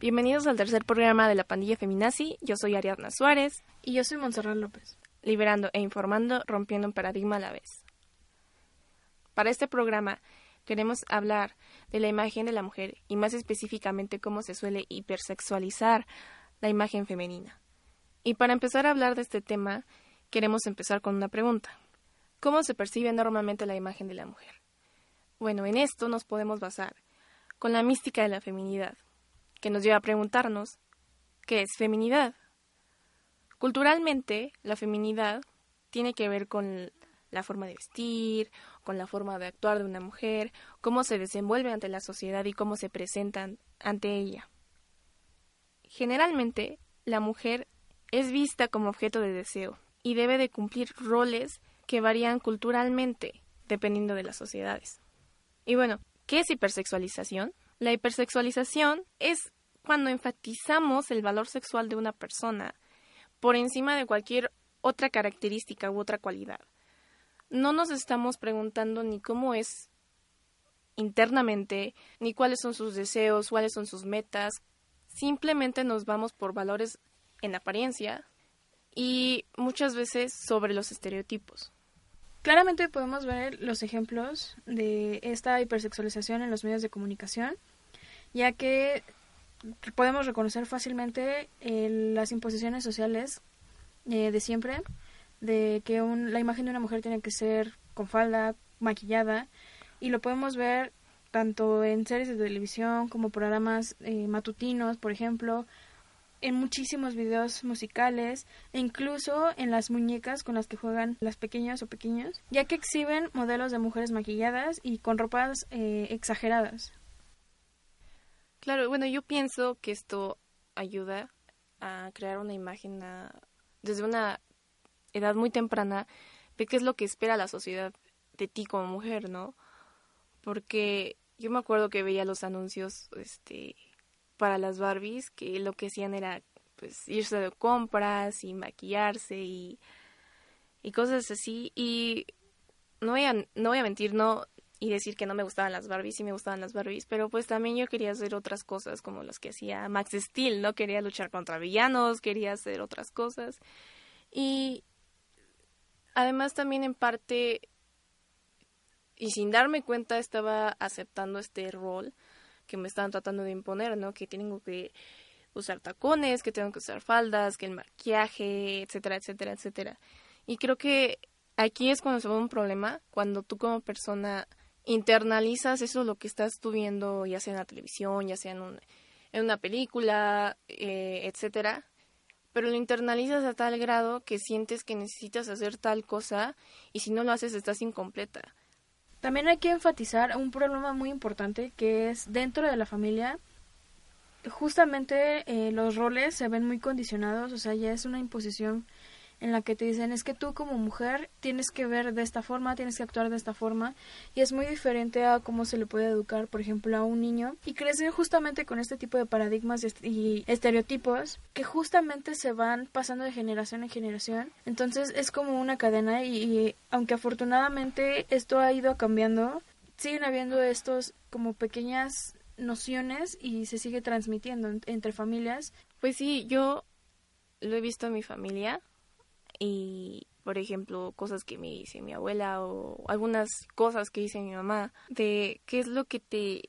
Bienvenidos al tercer programa de la pandilla Feminazi. Yo soy Ariadna Suárez. Y yo soy Montserrat López. Liberando e informando, rompiendo un paradigma a la vez. Para este programa queremos hablar de la imagen de la mujer y más específicamente cómo se suele hipersexualizar la imagen femenina. Y para empezar a hablar de este tema, queremos empezar con una pregunta. ¿Cómo se percibe normalmente la imagen de la mujer? Bueno, en esto nos podemos basar con la mística de la feminidad, que nos lleva a preguntarnos, ¿qué es feminidad? Culturalmente, la feminidad tiene que ver con la forma de vestir, con la forma de actuar de una mujer, cómo se desenvuelve ante la sociedad y cómo se presentan ante ella. Generalmente, la mujer es vista como objeto de deseo y debe de cumplir roles que varían culturalmente dependiendo de las sociedades. Y bueno, ¿qué es hipersexualización? La hipersexualización es cuando enfatizamos el valor sexual de una persona por encima de cualquier otra característica u otra cualidad. No nos estamos preguntando ni cómo es internamente, ni cuáles son sus deseos, cuáles son sus metas. Simplemente nos vamos por valores en apariencia y muchas veces sobre los estereotipos. Claramente podemos ver los ejemplos de esta hipersexualización en los medios de comunicación, ya que podemos reconocer fácilmente eh, las imposiciones sociales eh, de siempre, de que la imagen de una mujer tiene que ser con falda, maquillada, y lo podemos ver tanto en series de televisión como programas eh, matutinos, por ejemplo, en muchísimos videos musicales e incluso en las muñecas con las que juegan las pequeñas o pequeños, ya que exhiben modelos de mujeres maquilladas y con ropas eh, exageradas. Claro, bueno, yo pienso que esto ayuda a crear una imagen desde una edad muy temprana de qué es lo que espera la sociedad de ti como mujer, ¿no? Porque yo me acuerdo que veía los anuncios este para las Barbies que lo que hacían era pues irse de compras y maquillarse y, y cosas así y no voy a, no voy a mentir no y decir que no me gustaban las Barbies y me gustaban las Barbies pero pues también yo quería hacer otras cosas como las que hacía Max Steel no quería luchar contra villanos quería hacer otras cosas y además también en parte y sin darme cuenta estaba aceptando este rol que me estaban tratando de imponer, ¿no? Que tengo que usar tacones, que tengo que usar faldas, que el maquillaje, etcétera, etcétera, etcétera. Y creo que aquí es cuando se ve un problema, cuando tú como persona internalizas eso lo que estás tú viendo, ya sea en la televisión, ya sea en, en una película, eh, etcétera, pero lo internalizas a tal grado que sientes que necesitas hacer tal cosa y si no lo haces estás incompleta. También hay que enfatizar un problema muy importante que es dentro de la familia. Justamente eh, los roles se ven muy condicionados, o sea, ya es una imposición en la que te dicen es que tú como mujer tienes que ver de esta forma, tienes que actuar de esta forma y es muy diferente a cómo se le puede educar, por ejemplo, a un niño y crecer justamente con este tipo de paradigmas y estereotipos que justamente se van pasando de generación en generación. Entonces es como una cadena y, y aunque afortunadamente esto ha ido cambiando, siguen habiendo estos como pequeñas nociones y se sigue transmitiendo entre familias. Pues sí, yo lo he visto en mi familia y por ejemplo cosas que me dice mi abuela o algunas cosas que dice mi mamá de qué es lo que te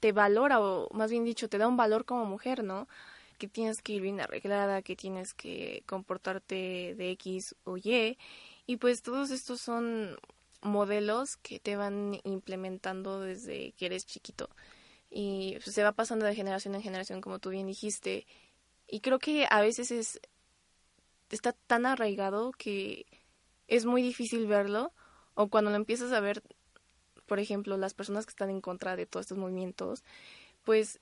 te valora o más bien dicho te da un valor como mujer no que tienes que ir bien arreglada que tienes que comportarte de x o y y pues todos estos son modelos que te van implementando desde que eres chiquito. Y pues, se va pasando de generación en generación como tú bien dijiste. Y creo que a veces es está tan arraigado que es muy difícil verlo o cuando lo empiezas a ver, por ejemplo, las personas que están en contra de todos estos movimientos, pues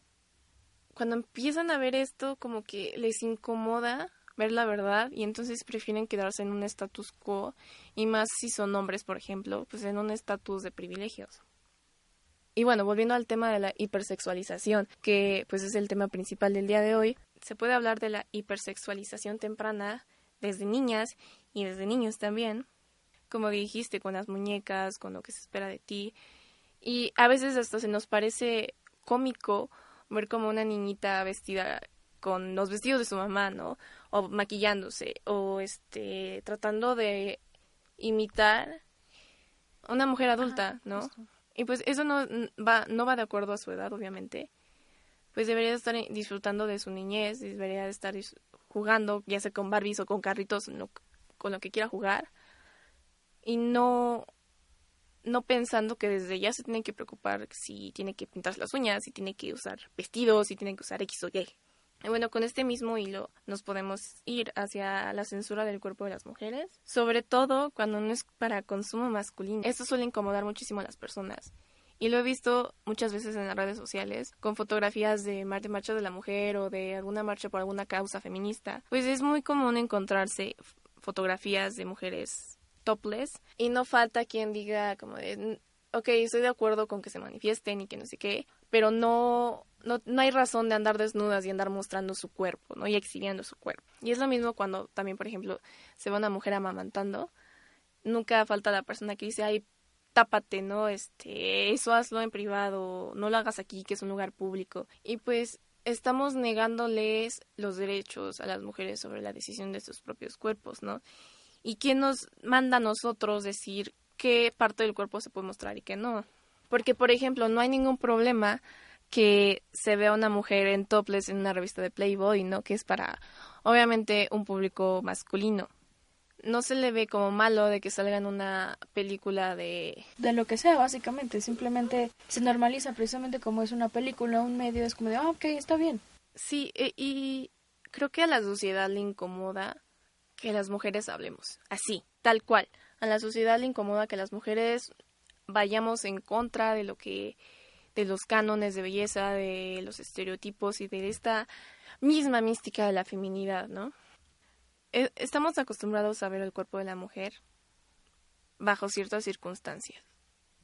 cuando empiezan a ver esto como que les incomoda ver la verdad y entonces prefieren quedarse en un status quo y más si son hombres, por ejemplo, pues en un estatus de privilegios. Y bueno, volviendo al tema de la hipersexualización, que pues es el tema principal del día de hoy, se puede hablar de la hipersexualización temprana desde niñas y desde niños también, como dijiste, con las muñecas, con lo que se espera de ti. Y a veces hasta se nos parece cómico ver como una niñita vestida con los vestidos de su mamá, ¿no? O maquillándose, o este, tratando de imitar a una mujer adulta, ¿no? Y pues eso no va, no va de acuerdo a su edad, obviamente. Pues debería estar disfrutando de su niñez, debería estar jugando, ya sea con Barbies o con carritos, con lo que quiera jugar. Y no, no pensando que desde ya se tiene que preocupar si tiene que pintarse las uñas, si tiene que usar vestidos, si tiene que usar X o Y. Y bueno, con este mismo hilo nos podemos ir hacia la censura del cuerpo de las mujeres, sobre todo cuando no es para consumo masculino. Esto suele incomodar muchísimo a las personas. Y lo he visto muchas veces en las redes sociales, con fotografías de marcha de la mujer o de alguna marcha por alguna causa feminista. Pues es muy común encontrarse fotografías de mujeres topless y no falta quien diga como de, ok, estoy de acuerdo con que se manifiesten y que no sé qué, pero no, no, no hay razón de andar desnudas y andar mostrando su cuerpo, ¿no? Y exhibiendo su cuerpo. Y es lo mismo cuando también, por ejemplo, se ve una mujer amamantando, nunca falta la persona que dice, ay, tápate, ¿no? Este, eso hazlo en privado, no lo hagas aquí, que es un lugar público. Y pues estamos negándoles los derechos a las mujeres sobre la decisión de sus propios cuerpos, ¿no? ¿Y quién nos manda a nosotros decir qué parte del cuerpo se puede mostrar y qué no? Porque, por ejemplo, no hay ningún problema que se vea una mujer en topless en una revista de Playboy, ¿no? Que es para, obviamente, un público masculino. No se le ve como malo de que salga en una película de... De lo que sea, básicamente. Simplemente se normaliza precisamente como es una película, un medio, es como de, ah, ok, está bien. Sí, e, y creo que a la sociedad le incomoda que las mujeres hablemos así, tal cual. A la sociedad le incomoda que las mujeres vayamos en contra de lo que de los cánones de belleza, de los estereotipos y de esta misma mística de la feminidad, ¿no? E, estamos acostumbrados a ver el cuerpo de la mujer bajo ciertas circunstancias.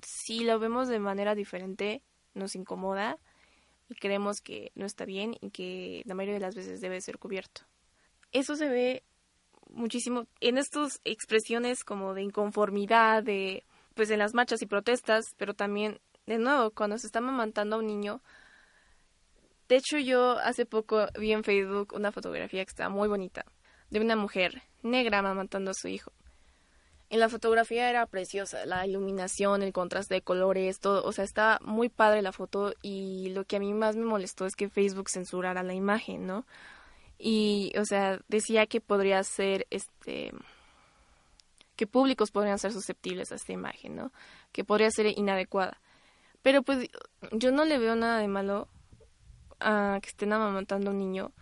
Si lo vemos de manera diferente, nos incomoda y creemos que no está bien y que la mayoría de las veces debe ser cubierto. Eso se ve muchísimo en estas expresiones como de inconformidad, de pues en las marchas y protestas, pero también de nuevo cuando se está amamantando a un niño. De hecho yo hace poco vi en Facebook una fotografía que estaba muy bonita de una mujer negra amamantando a su hijo. En la fotografía era preciosa, la iluminación, el contraste de colores, todo, o sea, estaba muy padre la foto y lo que a mí más me molestó es que Facebook censurara la imagen, ¿no? y o sea decía que podría ser este que públicos podrían ser susceptibles a esta imagen no que podría ser inadecuada pero pues yo no le veo nada de malo a que estén amamantando a un niño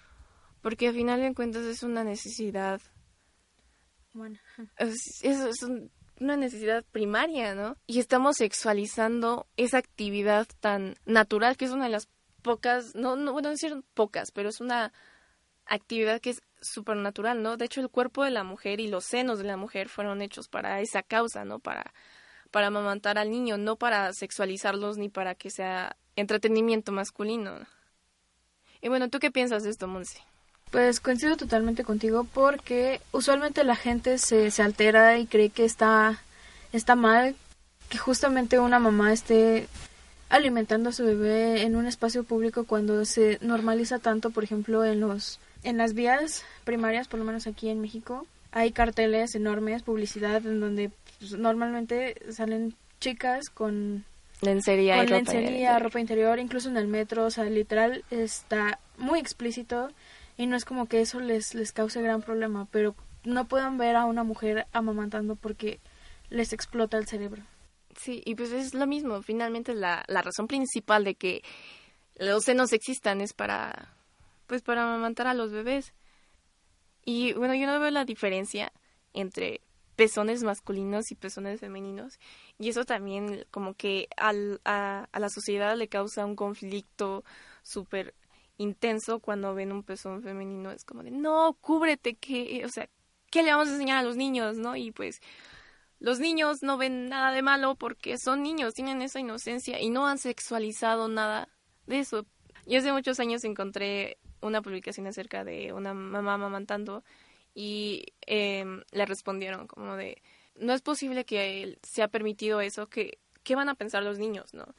porque al final de cuentas es una necesidad bueno es, es, una necesidad primaria no y estamos sexualizando esa actividad tan natural que es una de las pocas no no bueno decir pocas pero es una actividad que es supernatural, ¿no? De hecho, el cuerpo de la mujer y los senos de la mujer fueron hechos para esa causa, ¿no? Para, para amamantar al niño, no para sexualizarlos ni para que sea entretenimiento masculino. Y bueno, ¿tú qué piensas de esto, Monse? Pues coincido totalmente contigo porque usualmente la gente se, se altera y cree que está, está mal que justamente una mamá esté alimentando a su bebé en un espacio público cuando se normaliza tanto, por ejemplo, en los en las vías primarias, por lo menos aquí en México, hay carteles enormes, publicidad, en donde pues, normalmente salen chicas con lencería, con y lencería, ropa, interior. incluso en el metro, o sea, literal está muy explícito y no es como que eso les, les cause gran problema, pero no puedan ver a una mujer amamantando porque les explota el cerebro. Sí, y pues es lo mismo, finalmente la, la razón principal de que los senos existan es para pues para amamantar a los bebés. Y bueno, yo no veo la diferencia entre pezones masculinos y pezones femeninos. Y eso también como que al, a, a la sociedad le causa un conflicto súper intenso cuando ven un pezón femenino. Es como de, no, cúbrete, que, o sea, ¿qué le vamos a enseñar a los niños, no? Y pues los niños no ven nada de malo porque son niños, tienen esa inocencia y no han sexualizado nada de eso. Yo hace muchos años encontré una publicación acerca de una mamá amamantando y eh, le respondieron como de, no es posible que se ha permitido eso, que, ¿qué van a pensar los niños, no?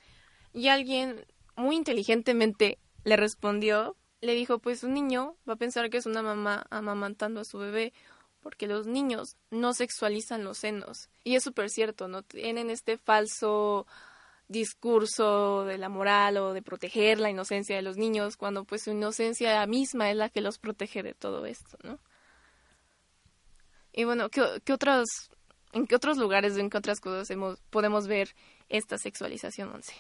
Y alguien muy inteligentemente le respondió, le dijo, pues un niño va a pensar que es una mamá amamantando a su bebé, porque los niños no sexualizan los senos. Y es súper cierto, ¿no? Tienen este falso discurso de la moral o de proteger la inocencia de los niños, cuando pues su inocencia misma es la que los protege de todo esto, ¿no? Y bueno, ¿qué, otros, ¿en qué otros lugares, en qué otras cosas hemos, podemos ver esta sexualización, Once?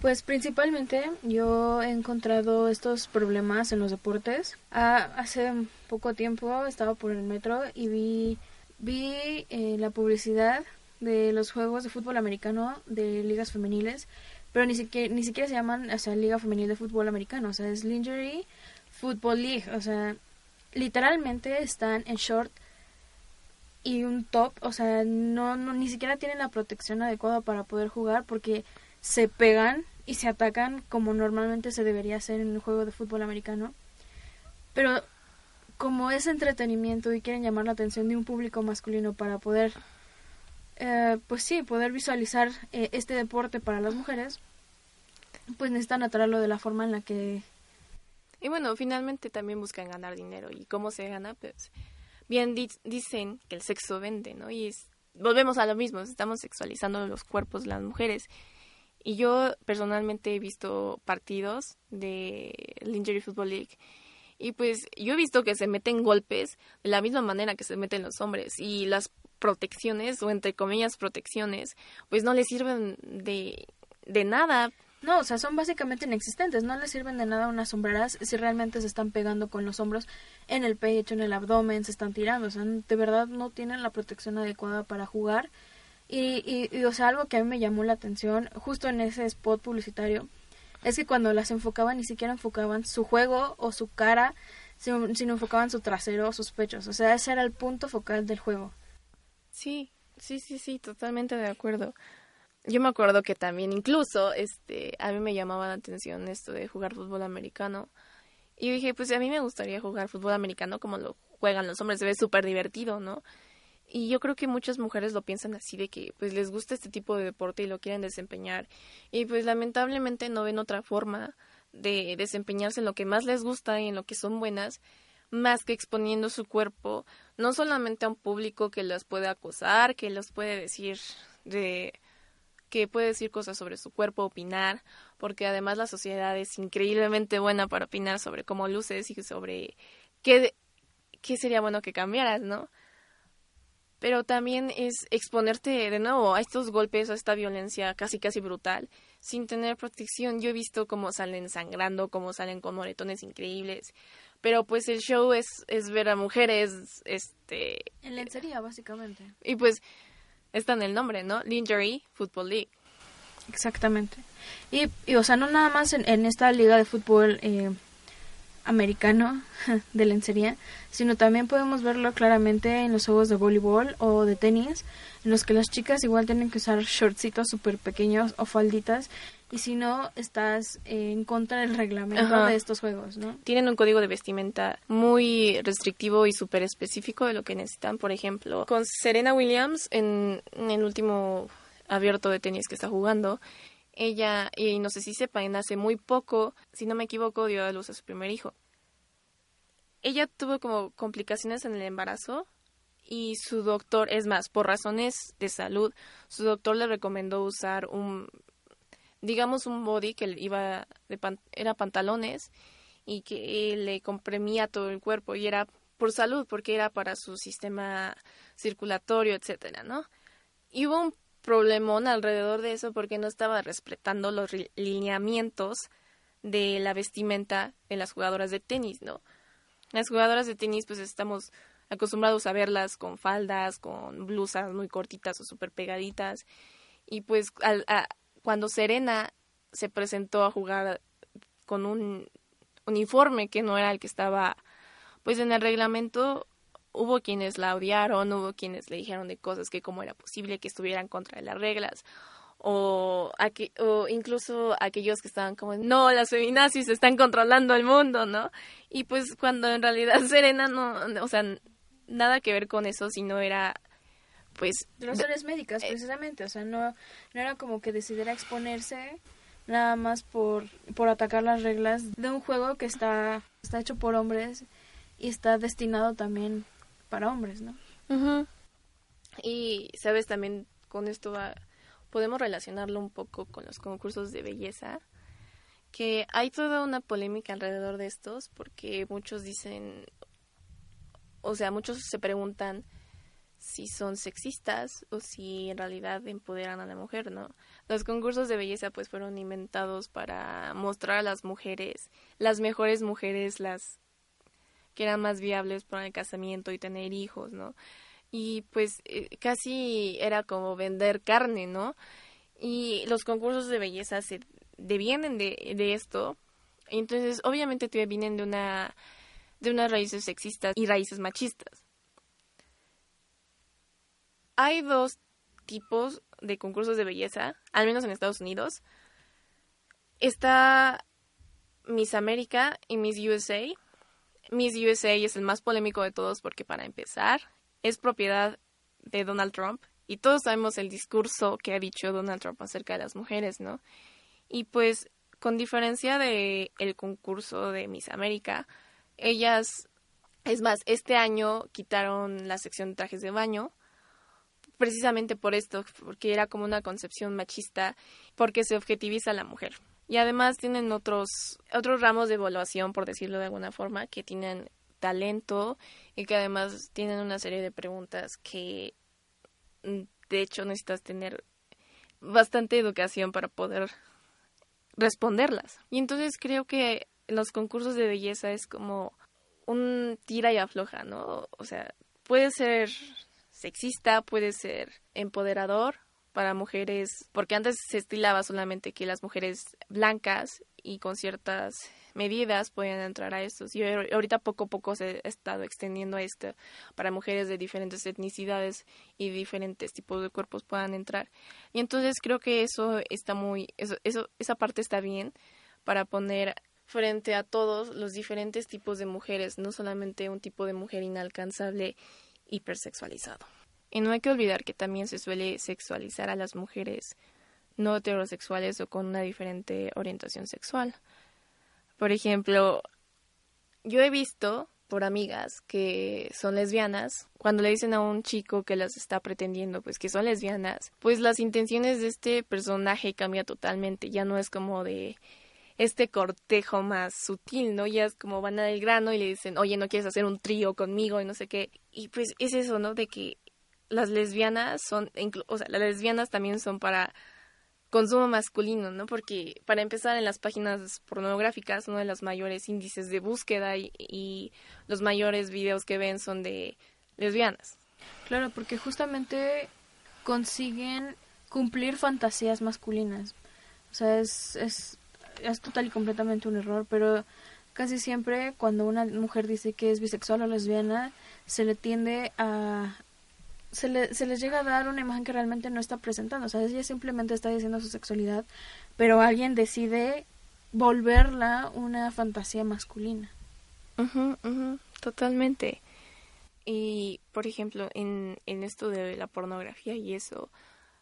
Pues principalmente yo he encontrado estos problemas en los deportes. Ah, hace poco tiempo estaba por el metro y vi, vi eh, la publicidad de los juegos de fútbol americano de ligas femeniles, pero ni siquiera, ni siquiera se llaman, o sea, Liga Femenil de Fútbol Americano, o sea, es Lingerie Football League, o sea, literalmente están en short y un top, o sea, no, no ni siquiera tienen la protección adecuada para poder jugar porque se pegan y se atacan como normalmente se debería hacer en un juego de fútbol americano. Pero como es entretenimiento y quieren llamar la atención de un público masculino para poder, eh, pues sí, poder visualizar eh, este deporte para las mujeres, pues necesitan atraerlo de la forma en la que... Y bueno, finalmente también buscan ganar dinero. ¿Y cómo se gana? Pues bien dicen que el sexo vende, ¿no? Y volvemos a lo mismo, estamos sexualizando los cuerpos de las mujeres. Y yo personalmente he visto partidos de Lingerie Football League y pues yo he visto que se meten golpes de la misma manera que se meten los hombres y las protecciones o entre comillas protecciones pues no les sirven de, de nada no, o sea, son básicamente inexistentes. No les sirven de nada unas sombreras si realmente se están pegando con los hombros en el pecho, en el abdomen, se están tirando. O sea, de verdad no tienen la protección adecuada para jugar. Y, y, o sea, algo que a mí me llamó la atención justo en ese spot publicitario es que cuando las enfocaban ni siquiera enfocaban su juego o su cara, sino, sino enfocaban su trasero o sus pechos. O sea, ese era el punto focal del juego. Sí, sí, sí, sí, totalmente de acuerdo yo me acuerdo que también incluso este a mí me llamaba la atención esto de jugar fútbol americano y dije pues a mí me gustaría jugar fútbol americano como lo juegan los hombres se ve súper divertido no y yo creo que muchas mujeres lo piensan así de que pues les gusta este tipo de deporte y lo quieren desempeñar y pues lamentablemente no ven otra forma de desempeñarse en lo que más les gusta y en lo que son buenas más que exponiendo su cuerpo no solamente a un público que las puede acosar que los puede decir de que puede decir cosas sobre su cuerpo, opinar, porque además la sociedad es increíblemente buena para opinar sobre cómo luces y sobre qué, qué sería bueno que cambiaras, ¿no? Pero también es exponerte de nuevo a estos golpes, a esta violencia casi casi brutal, sin tener protección. Yo he visto cómo salen sangrando, cómo salen con moretones increíbles. Pero pues el show es, es ver a mujeres, este... En lencería, básicamente. Y pues está en el nombre, ¿no? Lingerie Football League. Exactamente. Y, y o sea, no nada más en, esta liga de fútbol eh, americano de lencería, sino también podemos verlo claramente en los juegos de voleibol o de tenis, en los que las chicas igual tienen que usar shortcitos súper pequeños o falditas y si no estás en contra del reglamento de estos juegos, ¿no? Tienen un código de vestimenta muy restrictivo y súper específico de lo que necesitan. Por ejemplo, con Serena Williams en, el último abierto de tenis que está jugando, ella, y no sé si sepan, hace muy poco, si no me equivoco, dio a luz a su primer hijo. Ella tuvo como complicaciones en el embarazo y su doctor, es más, por razones de salud, su doctor le recomendó usar un digamos un body que iba de era pantalones y que le comprimía todo el cuerpo y era por salud porque era para su sistema circulatorio, etcétera, ¿no? Y hubo un problemón alrededor de eso porque no estaba respetando los lineamientos de la vestimenta en las jugadoras de tenis, ¿no? Las jugadoras de tenis pues estamos acostumbrados a verlas con faldas, con blusas muy cortitas o súper pegaditas y pues al, a, cuando Serena se presentó a jugar con un uniforme que no era el que estaba pues en el reglamento hubo quienes la odiaron, hubo quienes le dijeron de cosas que cómo era posible que estuvieran contra las reglas o, o incluso aquellos que estaban como no, las feminazis están controlando el mundo, ¿no? Y pues cuando en realidad Serena no, o sea, nada que ver con eso, sino era pues razones médicas eh, precisamente o sea no no era como que decidiera exponerse nada más por, por atacar las reglas de un juego que está, está hecho por hombres y está destinado también para hombres, ¿no? Y, ¿sabes? También con esto podemos relacionarlo un poco con los concursos de belleza, que hay toda una polémica alrededor de estos, porque muchos dicen, o sea, muchos se preguntan si son sexistas o si en realidad empoderan a la mujer, ¿no? Los concursos de belleza pues fueron inventados para mostrar a las mujeres, las mejores mujeres, las que eran más viables para el casamiento y tener hijos, ¿no? Y pues eh, casi era como vender carne, ¿no? Y los concursos de belleza se devienen de, de esto. Entonces, obviamente vienen de una de unas raíces sexistas y raíces machistas hay dos tipos de concursos de belleza, al menos en Estados Unidos. Está Miss América y Miss USA. Miss USA es el más polémico de todos porque para empezar es propiedad de Donald Trump y todos sabemos el discurso que ha dicho Donald Trump acerca de las mujeres, ¿no? Y pues con diferencia de el concurso de Miss América, ellas es más, este año quitaron la sección de trajes de baño precisamente por esto, porque era como una concepción machista, porque se objetiviza a la mujer. Y además tienen otros, otros ramos de evaluación, por decirlo de alguna forma, que tienen talento y que además tienen una serie de preguntas que mm, de hecho necesitas tener bastante educación para poder responderlas. Y entonces creo que los concursos de belleza es como un tira y afloja, ¿no? O sea, puede ser sexista, puede ser empoderador para mujeres, porque antes se estilaba solamente que las mujeres blancas y con ciertas medidas podían entrar a estos. Y ahorita poco a poco se ha estado extendiendo esto para mujeres de diferentes etnicidades y diferentes tipos de cuerpos puedan entrar. Y entonces creo que eso está muy, eso, eso, esa parte está bien para poner frente a todos los diferentes tipos de mujeres, no solamente un tipo de mujer inalcanzable hipersexualizado. Y no hay que olvidar que también se suele sexualizar a las mujeres no heterosexuales o con una diferente orientación sexual. Por ejemplo, yo he visto por amigas que son lesbianas, cuando le dicen a un chico que las está pretendiendo, pues que son lesbianas, pues las intenciones de este personaje cambia totalmente, ya no es como de este cortejo más sutil, ¿no? Ya es como van al grano y le dicen, oye, ¿no quieres hacer un trío conmigo? Y no sé qué. Y pues es eso, ¿no? De que las lesbianas son, o sea, las lesbianas también son para consumo masculino, ¿no? Porque para empezar en las páginas pornográficas uno de los mayores índices de búsqueda y, y los mayores videos que ven son de lesbianas. Claro, porque justamente consiguen cumplir fantasías masculinas. O sea, es, es es total y completamente un error, pero casi siempre cuando una mujer dice que es bisexual o lesbiana, se le tiende a... Se, le, se les llega a dar una imagen que realmente no está presentando. O sea, ella simplemente está diciendo su sexualidad, pero alguien decide volverla una fantasía masculina. totalmente. Y, por ejemplo, en, en esto de la pornografía y eso,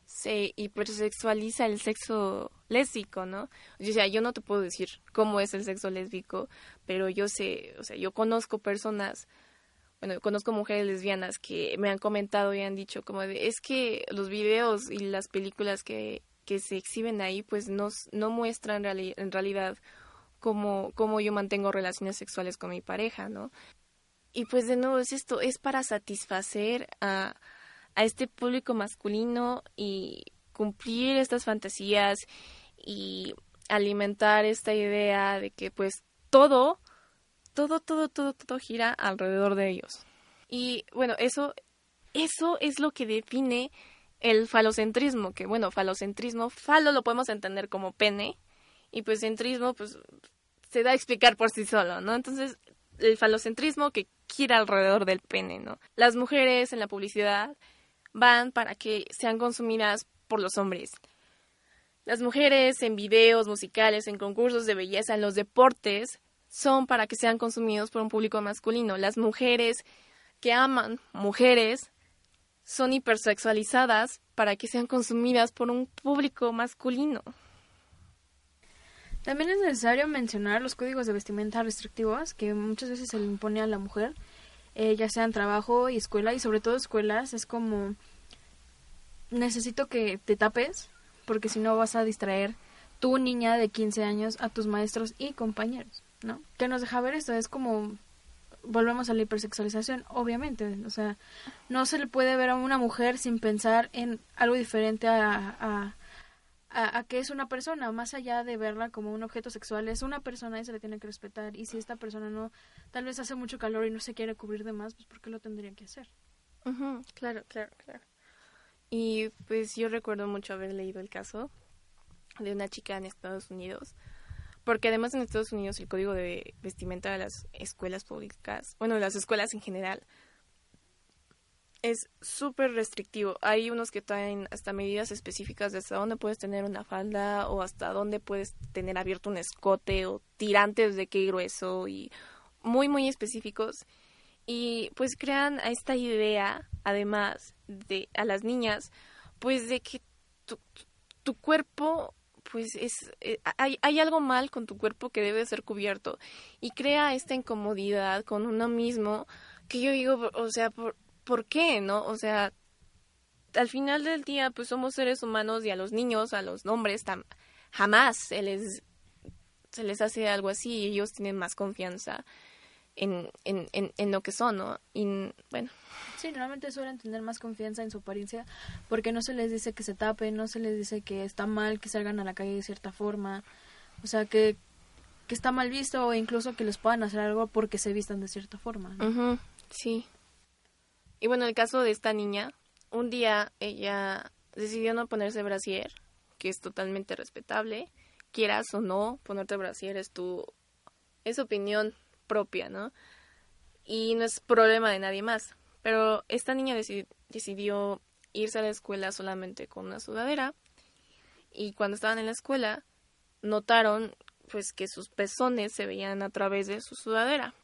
se hipersexualiza el sexo lésbico, ¿no? O sea, yo no te puedo decir cómo es el sexo lésbico, pero yo sé, o sea, yo conozco personas, bueno, conozco mujeres lesbianas que me han comentado y han dicho como de, es que los videos y las películas que, que se exhiben ahí, pues no, no muestran en realidad cómo, cómo yo mantengo relaciones sexuales con mi pareja, ¿no? Y pues de nuevo es esto, es para satisfacer a a este público masculino y cumplir estas fantasías y alimentar esta idea de que pues todo, todo, todo, todo, todo gira alrededor de ellos. Y bueno, eso, eso es lo que define el falocentrismo, que bueno, falocentrismo, falo lo podemos entender como pene, y pues centrismo, pues se da a explicar por sí solo, ¿no? Entonces, el falocentrismo que gira alrededor del pene, ¿no? Las mujeres en la publicidad van para que sean consumidas por los hombres. Las mujeres en videos musicales, en concursos de belleza, en los deportes, son para que sean consumidos por un público masculino. Las mujeres que aman mujeres son hipersexualizadas para que sean consumidas por un público masculino. También es necesario mencionar los códigos de vestimenta restrictivos que muchas veces se le impone a la mujer, eh, ya sea en trabajo y escuela, y sobre todo escuelas, es como necesito que te tapes, porque si no vas a distraer tu niña de 15 años a tus maestros y compañeros, ¿no? Que nos deja ver esto, es como volvemos a la hipersexualización, obviamente, o sea, no se le puede ver a una mujer sin pensar en algo diferente a, a, a, que es una persona, más allá de verla como un objeto sexual, es una persona y se le tiene que respetar, y si esta persona no, tal vez hace mucho calor y no se quiere cubrir de más, pues ¿por qué lo tendría que hacer? claro, claro, claro. Y pues yo recuerdo mucho haber leído el caso de una chica en Estados Unidos, porque además en Estados Unidos el código de vestimenta de las escuelas públicas, bueno, las escuelas en general, es súper restrictivo. Hay unos que traen hasta medidas específicas de hasta dónde puedes tener una falda o hasta dónde puedes tener abierto un escote o tirantes de qué grueso y muy, muy específicos. Y pues crean a esta idea, además, de a las niñas, pues de que tu cuerpo pues es eh, hay, hay algo mal con tu cuerpo que debe ser cubierto y crea esta incomodidad con uno mismo que yo digo, o sea, ¿por, ¿por qué, no? O sea, al final del día pues somos seres humanos y a los niños, a los hombres jamás se les se les hace algo así y ellos tienen más confianza en, en, en, lo que son, ¿no? Y bueno. Sí, normalmente suelen tener más confianza en su apariencia porque no se les dice que se tapen, no se les dice que está mal que salgan a la calle de cierta forma, o sea, que, que está mal visto o incluso que les puedan hacer algo porque se vistan de cierta forma. Sí. Y bueno, el caso de esta niña, un día ella decidió no ponerse brasier, que es totalmente respetable, quieras o no, ponerte brasier es tu es opinión propia, ¿no? Y no es problema de nadie más. Pero esta niña decidió irse a la escuela solamente con una sudadera y cuando estaban en la escuela notaron pues que sus pezones se veían a través de su sudadera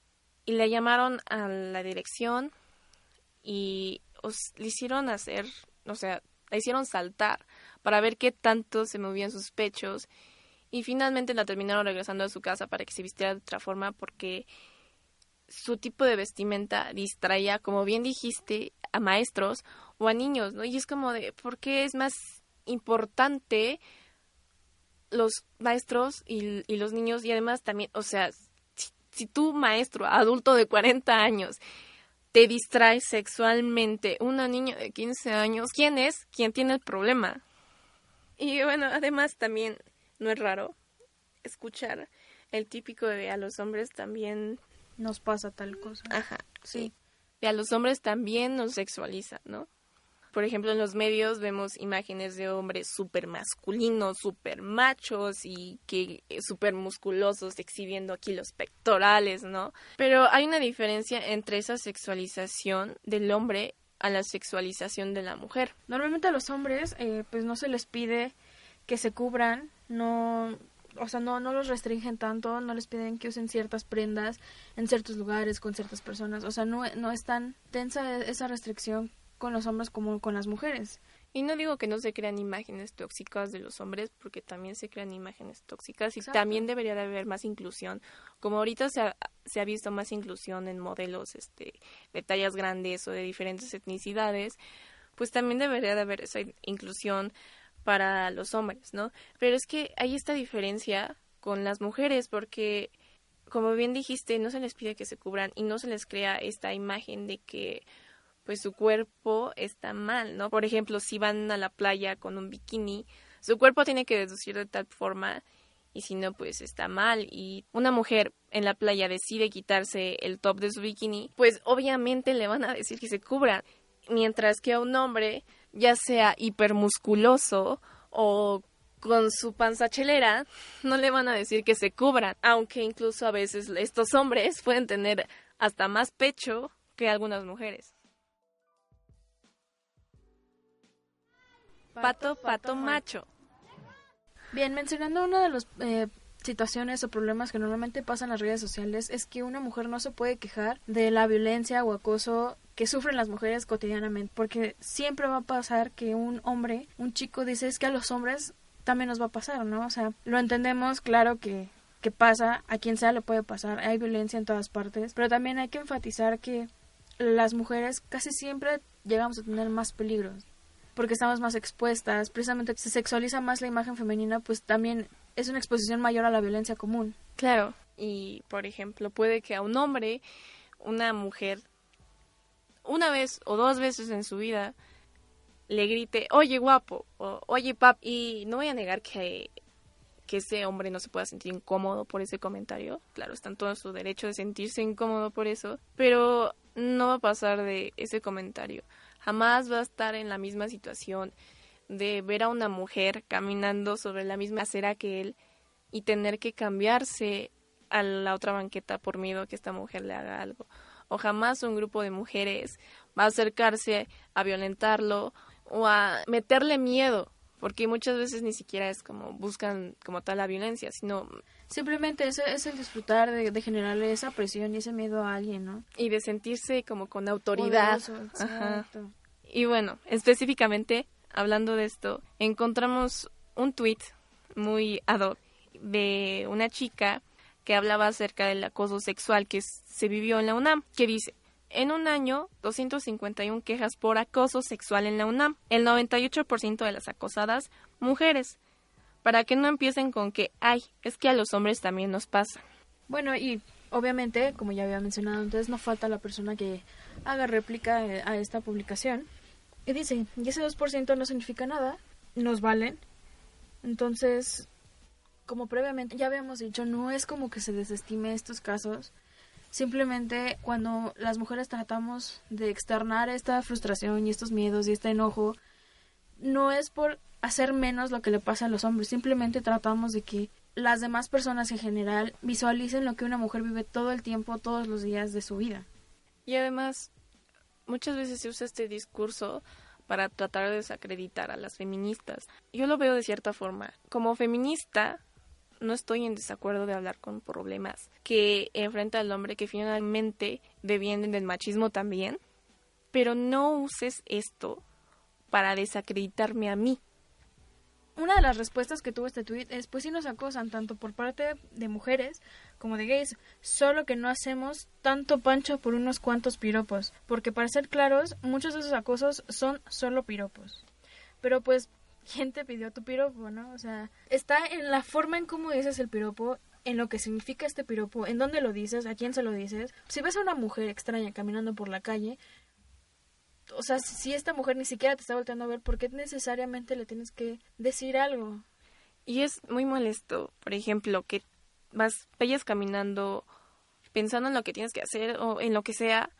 y le llamaron a la dirección y le hicieron hacer, o sea, la hicieron saltar para ver qué tanto se movían sus pechos y finalmente la terminaron regresando a su casa para que se vistiera de otra forma porque su tipo de vestimenta distraía, como bien dijiste, a maestros o a niños, ¿no? Y es como de, ¿por qué es más importante los maestros y, los niños? Y además también, o sea, si, si tú, maestro, adulto de 40 años, te distraes sexualmente una niña de 15 años, ¿quién es? ¿Quién tiene el problema? Y bueno, además también no es raro escuchar el típico de a los hombres también nos pasa tal cosa. Ajá, sí. Y a los hombres también nos sexualiza, ¿no? Por ejemplo, en los medios vemos imágenes de hombres súper masculinos, súper machos y que eh, súper musculosos exhibiendo aquí los pectorales, ¿no? Pero hay una diferencia entre esa sexualización del hombre a la sexualización de la mujer. Normalmente a los hombres, eh, pues no se les pide que se cubran, no, o sea, no, no los restringen tanto, no les piden que usen ciertas prendas en ciertos lugares con ciertas personas, o sea, no, no es tan tensa esa restricción con los hombres como con las mujeres. Y no digo que no se crean imágenes tóxicas de los hombres, porque también se crean imágenes tóxicas y también debería de haber más inclusión. Como ahorita se ha, se ha visto más inclusión en modelos este, de tallas grandes o de diferentes etnicidades, pues también debería de haber esa inclusión para los hombres, ¿no? Pero es que hay esta diferencia con las mujeres porque, como bien dijiste, no se les pide que se cubran y no se les crea esta imagen de que pues su cuerpo está mal, ¿no? Por ejemplo, si van a la playa con un bikini, su cuerpo tiene que deducir de tal forma y si no, pues está mal. Y una mujer en la playa decide quitarse el top de su bikini, pues obviamente le van a decir que se cubra. Mientras que a un hombre ya sea hipermusculoso o con su panza chelera, no le van a decir que se cubran, aunque incluso a veces estos hombres pueden tener hasta más pecho que algunas mujeres. Pato, pato, macho. Bien, mencionando una de las eh, situaciones o problemas que normalmente pasan en las redes sociales es que una mujer no se puede quejar de la violencia o acoso que sufren las mujeres cotidianamente, porque siempre va a pasar que un hombre, un chico dice es que a los hombres también nos va a pasar, ¿no? O sea, lo entendemos, claro que, que pasa, a quien sea le puede pasar, hay violencia en todas partes, pero también hay que enfatizar que las mujeres casi siempre llegamos a tener más peligros porque estamos más expuestas, precisamente se sexualiza más la imagen femenina, pues también es una exposición mayor a la violencia común. Claro, y por ejemplo, puede que a un hombre, una mujer, una vez o dos veces en su vida, le grite, oye guapo, o oye pap, y no voy a negar que, que ese hombre no se pueda sentir incómodo por ese comentario, claro, está en todo su derecho de sentirse incómodo por eso, pero no va a pasar de ese comentario jamás va a estar en la misma situación de ver a una mujer caminando sobre la misma acera que él y tener que cambiarse a la otra banqueta por miedo a que esta mujer le haga algo. O jamás un grupo de mujeres va a acercarse a violentarlo o a meterle miedo, porque muchas veces ni siquiera es como buscan como tal la violencia, sino Simplemente es, es el disfrutar de, generarle esa presión y ese miedo a alguien, ¿no? Y de sentirse como con autoridad. Y bueno, específicamente hablando de esto, encontramos un tweet muy ad hoc de una chica que hablaba acerca del acoso sexual que se vivió en la UNAM, que dice, en un año, 251 quejas por acoso sexual en la UNAM, el 98% de las acosadas, mujeres, para que no empiecen con que, ay, es que a los hombres también nos pasa. Bueno, y obviamente, como ya había mencionado antes, no falta la persona que haga réplica a esta publicación. Y dice, y ese 2% no significa nada, nos valen. Entonces, como previamente ya habíamos dicho, no es como que se desestime estos casos. Simplemente cuando las mujeres tratamos de externar esta frustración y estos miedos y este enojo, no es por hacer menos lo que le pasa a los hombres, simplemente tratamos de que las demás personas en general visualicen lo que una mujer vive todo el tiempo, todos los días de su vida. Y además, muchas veces se usa este discurso para tratar de desacreditar a las feministas. Yo lo veo de cierta forma. Como feminista, no estoy en desacuerdo de hablar con problemas que enfrenta al hombre que finalmente devienen del machismo también, pero no uses esto para desacreditarme a mí una de las respuestas que tuvo este tweet es, pues sí nos acosan tanto por parte de mujeres como de gays, solo que no hacemos tanto pancho por unos cuantos piropos, porque para ser claros, muchos de esos acosos son solo piropos. Pero pues, ¿quién te pidió tu piropo, no? O sea, está en la forma en cómo dices el piropo, en lo que significa este piropo, en dónde lo dices, a quién se lo dices. Si ves a una mujer extraña caminando por la calle, o sea, si esta mujer ni siquiera te está volteando a ver, ¿por qué necesariamente le tienes que decir algo? Y es muy molesto, por ejemplo, que vas, vayas caminando pensando en lo que tienes que hacer o en lo que sea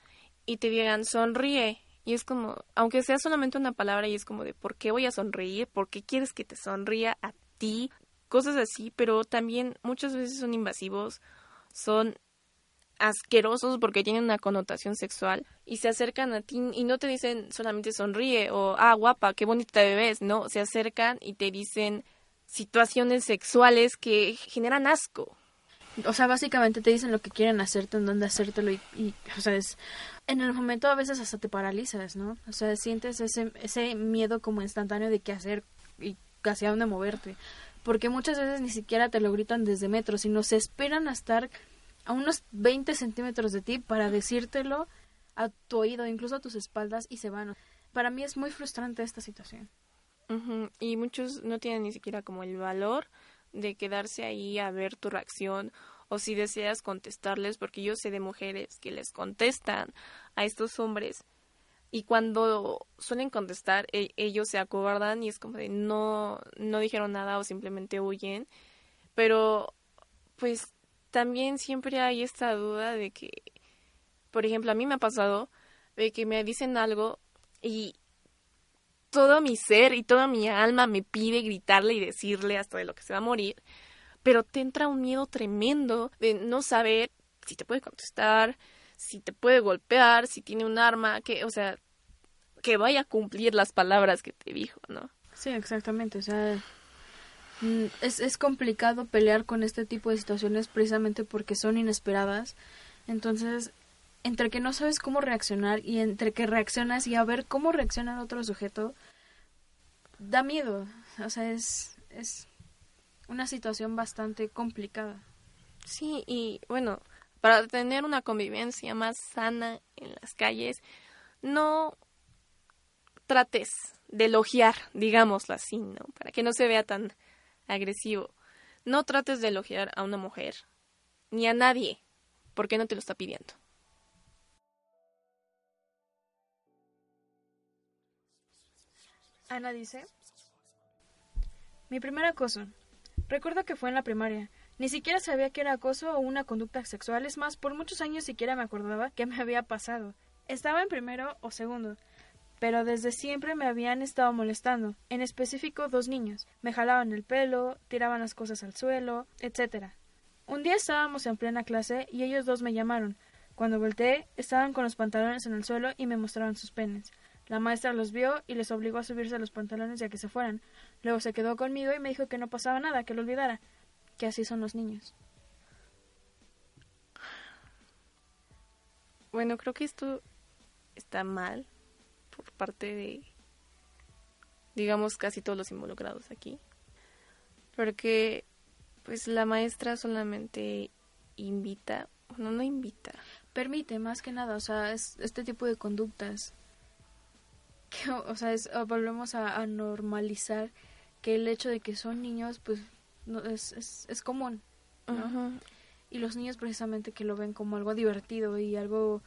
y te digan sonríe. Y es como, aunque sea solamente una palabra y es como de ¿por qué voy a sonreír? ¿Por qué quieres que te sonría a ti? Cosas así, pero también muchas veces son invasivos, son asquerosos porque tienen una connotación sexual y se acercan a ti y no te dicen solamente sonríe o ah guapa, qué bonita te ves, no, se acercan y te dicen situaciones sexuales que generan asco. O sea, básicamente te dicen lo que quieren hacerte, en dónde hacértelo y, y, o sea, es, en el momento a veces hasta te paralizas, ¿no? O sea, sientes ese, ese miedo como instantáneo de qué hacer y casi a dónde moverte. Porque muchas veces ni siquiera te lo gritan desde metro, sino se esperan a estar a unos 20 centímetros de ti para decírtelo a tu oído, incluso a tus espaldas, y se van. Para mí es muy frustrante esta situación. Y muchos no tienen ni siquiera como el valor de quedarse ahí a ver tu reacción o si deseas contestarles, porque yo sé de mujeres que les contestan a estos hombres y cuando suelen contestar e, ellos se acobardan y es como de no no dijeron nada o simplemente huyen, pero pues también siempre hay esta duda de que, por ejemplo, a mí me ha pasado de que me dicen algo y todo mi ser y toda mi alma me pide gritarle y decirle hasta de lo que se va a morir, pero te entra un miedo tremendo de no saber si te puede contestar, si te puede golpear, si tiene un arma, que, o sea, que vaya a cumplir las palabras que te dijo, ¿no? Sí, exactamente, o sea, Mm, es, es complicado pelear con este tipo de situaciones precisamente porque son inesperadas. Entonces, entre que no sabes cómo reaccionar y entre que reaccionas y a ver cómo reacciona el otro sujeto, da miedo. O sea, es, es una situación bastante complicada. Sí, y bueno, para tener una convivencia más sana en las calles, no trates de elogiar, digámoslo así, ¿no? Para que no se vea tan agresivo. No trates de elogiar a una mujer, ni a nadie, porque no te lo está pidiendo. Ana dice, mi primer acoso. Recuerdo que fue en la primaria. Ni siquiera sabía que era acoso o una conducta sexual, es más, por muchos años siquiera me acordaba que me había pasado. Estaba en primero o segundo, pero desde siempre me habían estado molestando, en específico dos niños. Me jalaban el pelo, tiraban las cosas al suelo, etc. Un día estábamos en plena clase y ellos dos me llamaron. Cuando volteé, estaban con los pantalones en el suelo y me mostraron sus penes. La maestra los vio y les obligó a subirse a los pantalones y a que se fueran. Luego se quedó conmigo y me dijo que no pasaba nada, que lo olvidara que así son los niños. Bueno, creo que esto está mal por parte de, digamos, casi todos los involucrados aquí. Porque, pues, la maestra solamente invita, bueno, no invita. Permite, más que nada, o sea, es este tipo de conductas. Que, o sea, es, volvemos a, a normalizar que el hecho de que son niños, pues no, es, es, es común. Y los niños precisamente que lo ven como algo divertido y algo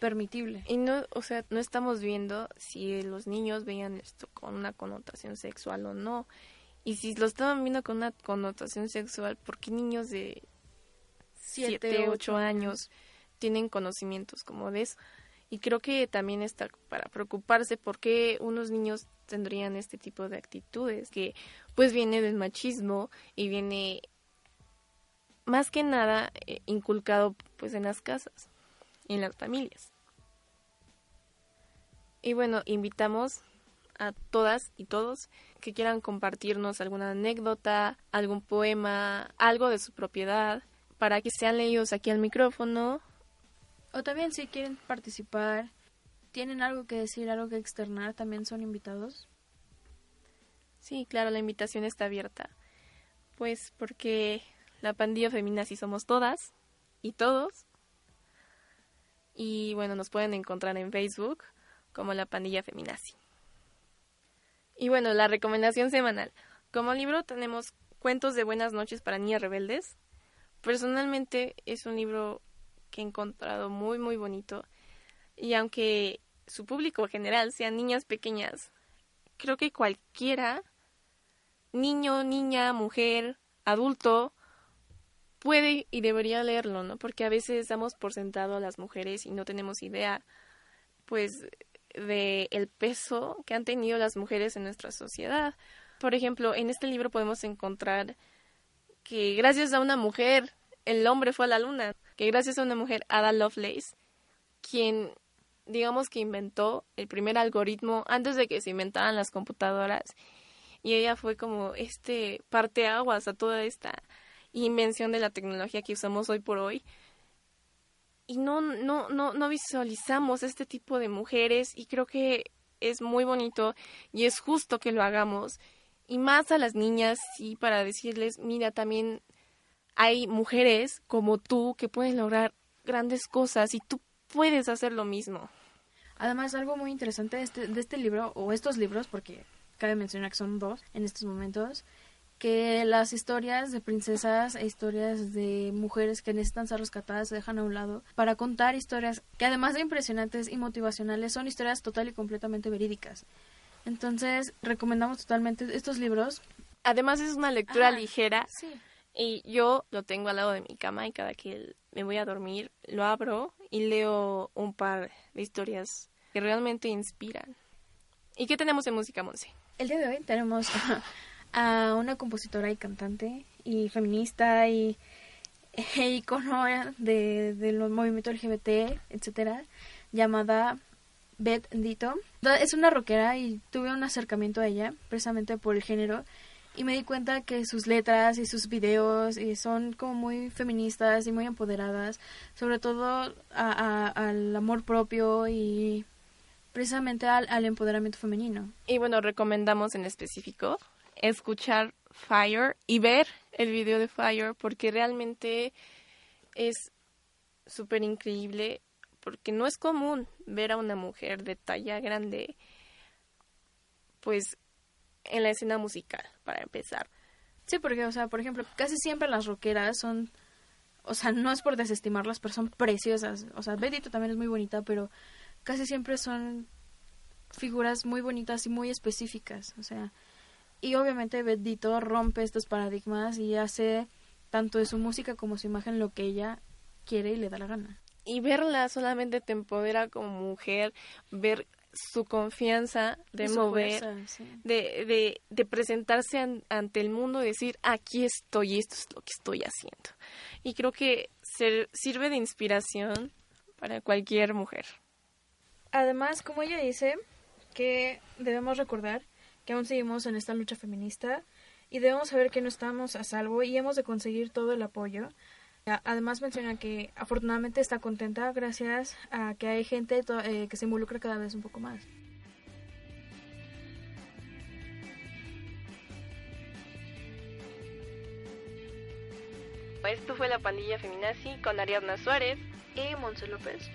permitible. Y no, o sea, no estamos viendo si los niños veían esto con una connotación sexual o no. Y si lo estaban viendo con una connotación sexual, ¿por qué niños de 7, 8 años tienen conocimientos como de eso? Y creo que también está para preocuparse por qué unos niños tendrían este tipo de actitudes, que pues viene del machismo y viene más que nada eh, inculcado pues en las casas y en las familias. Y bueno, invitamos a todas y todos que quieran compartirnos alguna anécdota, algún poema, algo de su propiedad, para que sean leídos aquí al micrófono. O también si quieren participar, tienen algo que decir, algo que externar, también son invitados. Sí, claro, la invitación está abierta. Pues porque la pandilla femenina sí somos todas y todos. Y bueno, nos pueden encontrar en Facebook como la pandilla feminazi. Y bueno, la recomendación semanal. Como libro tenemos Cuentos de Buenas noches para Niñas Rebeldes. Personalmente es un libro que he encontrado muy muy bonito y aunque su público general sean niñas pequeñas, creo que cualquiera niño, niña, mujer, adulto, puede y debería leerlo, ¿no? Porque a veces damos por sentado a las mujeres y no tenemos idea, pues, de el peso que han tenido las mujeres en nuestra sociedad. Por ejemplo, en este libro podemos encontrar que gracias a una mujer el hombre fue a la luna, que gracias a una mujer, Ada Lovelace, quien digamos que inventó el primer algoritmo antes de que se inventaran las computadoras y ella fue como este parteaguas a toda esta invención de la tecnología que usamos hoy por hoy. Y no, no, no, no visualizamos este tipo de mujeres y creo que es muy bonito y es justo que lo hagamos. Y más a las niñas, sí, para decirles, mira, también hay mujeres como tú que pueden lograr grandes cosas y tú puedes hacer lo mismo. Además, algo muy interesante de este, de este libro, o estos libros, porque cabe mencionar que son dos en estos momentos, que las historias de princesas e historias de mujeres que necesitan ser rescatadas se dejan a un lado para contar historias que además de impresionantes y motivacionales son historias total y completamente verídicas. Entonces, recomendamos totalmente estos libros. Además es una lectura ligera. Y yo lo tengo al lado de mi cama y cada que me voy a dormir lo abro y leo un par de historias que realmente inspiran. ¿Y qué tenemos en música, Monse? El día de hoy tenemos a una compositora y cantante y feminista y e icono de, los movimientos LGBT, etcétera, llamada Beth Dito. Es una rockera y tuve un acercamiento a ella precisamente por el género y me di cuenta que sus letras y sus videos y son como muy feministas y muy empoderadas, sobre todo al amor propio y precisamente al, al empoderamiento femenino. Y bueno, recomendamos en específico escuchar Fire y ver el video de Fire porque realmente es súper increíble porque no es común ver a una mujer de talla grande pues en la escena musical para empezar. Sí, porque o sea, por ejemplo, casi siempre las rockeras son o sea, no es por desestimarlas, pero son preciosas. O sea, Bedito también es muy bonita, pero casi siempre son figuras muy bonitas y muy específicas. O sea, y obviamente Bedito rompe estos paradigmas y hace tanto de su música como su imagen lo que ella quiere y le da la gana. Y verla solamente te empodera como mujer, ver su confianza de mover, de, de, presentarse ante el mundo y decir, aquí estoy y esto es lo que estoy haciendo. Y creo que sirve de inspiración para cualquier mujer. Además, como ella dice, que debemos recordar que aún seguimos en esta lucha feminista y debemos saber que no estamos a salvo y hemos de conseguir todo el apoyo Además menciona que afortunadamente está contenta gracias a que hay gente eh, que se involucra cada vez un poco más. Esto fue la pandilla feminazi con Ariadna Suárez y Monse López.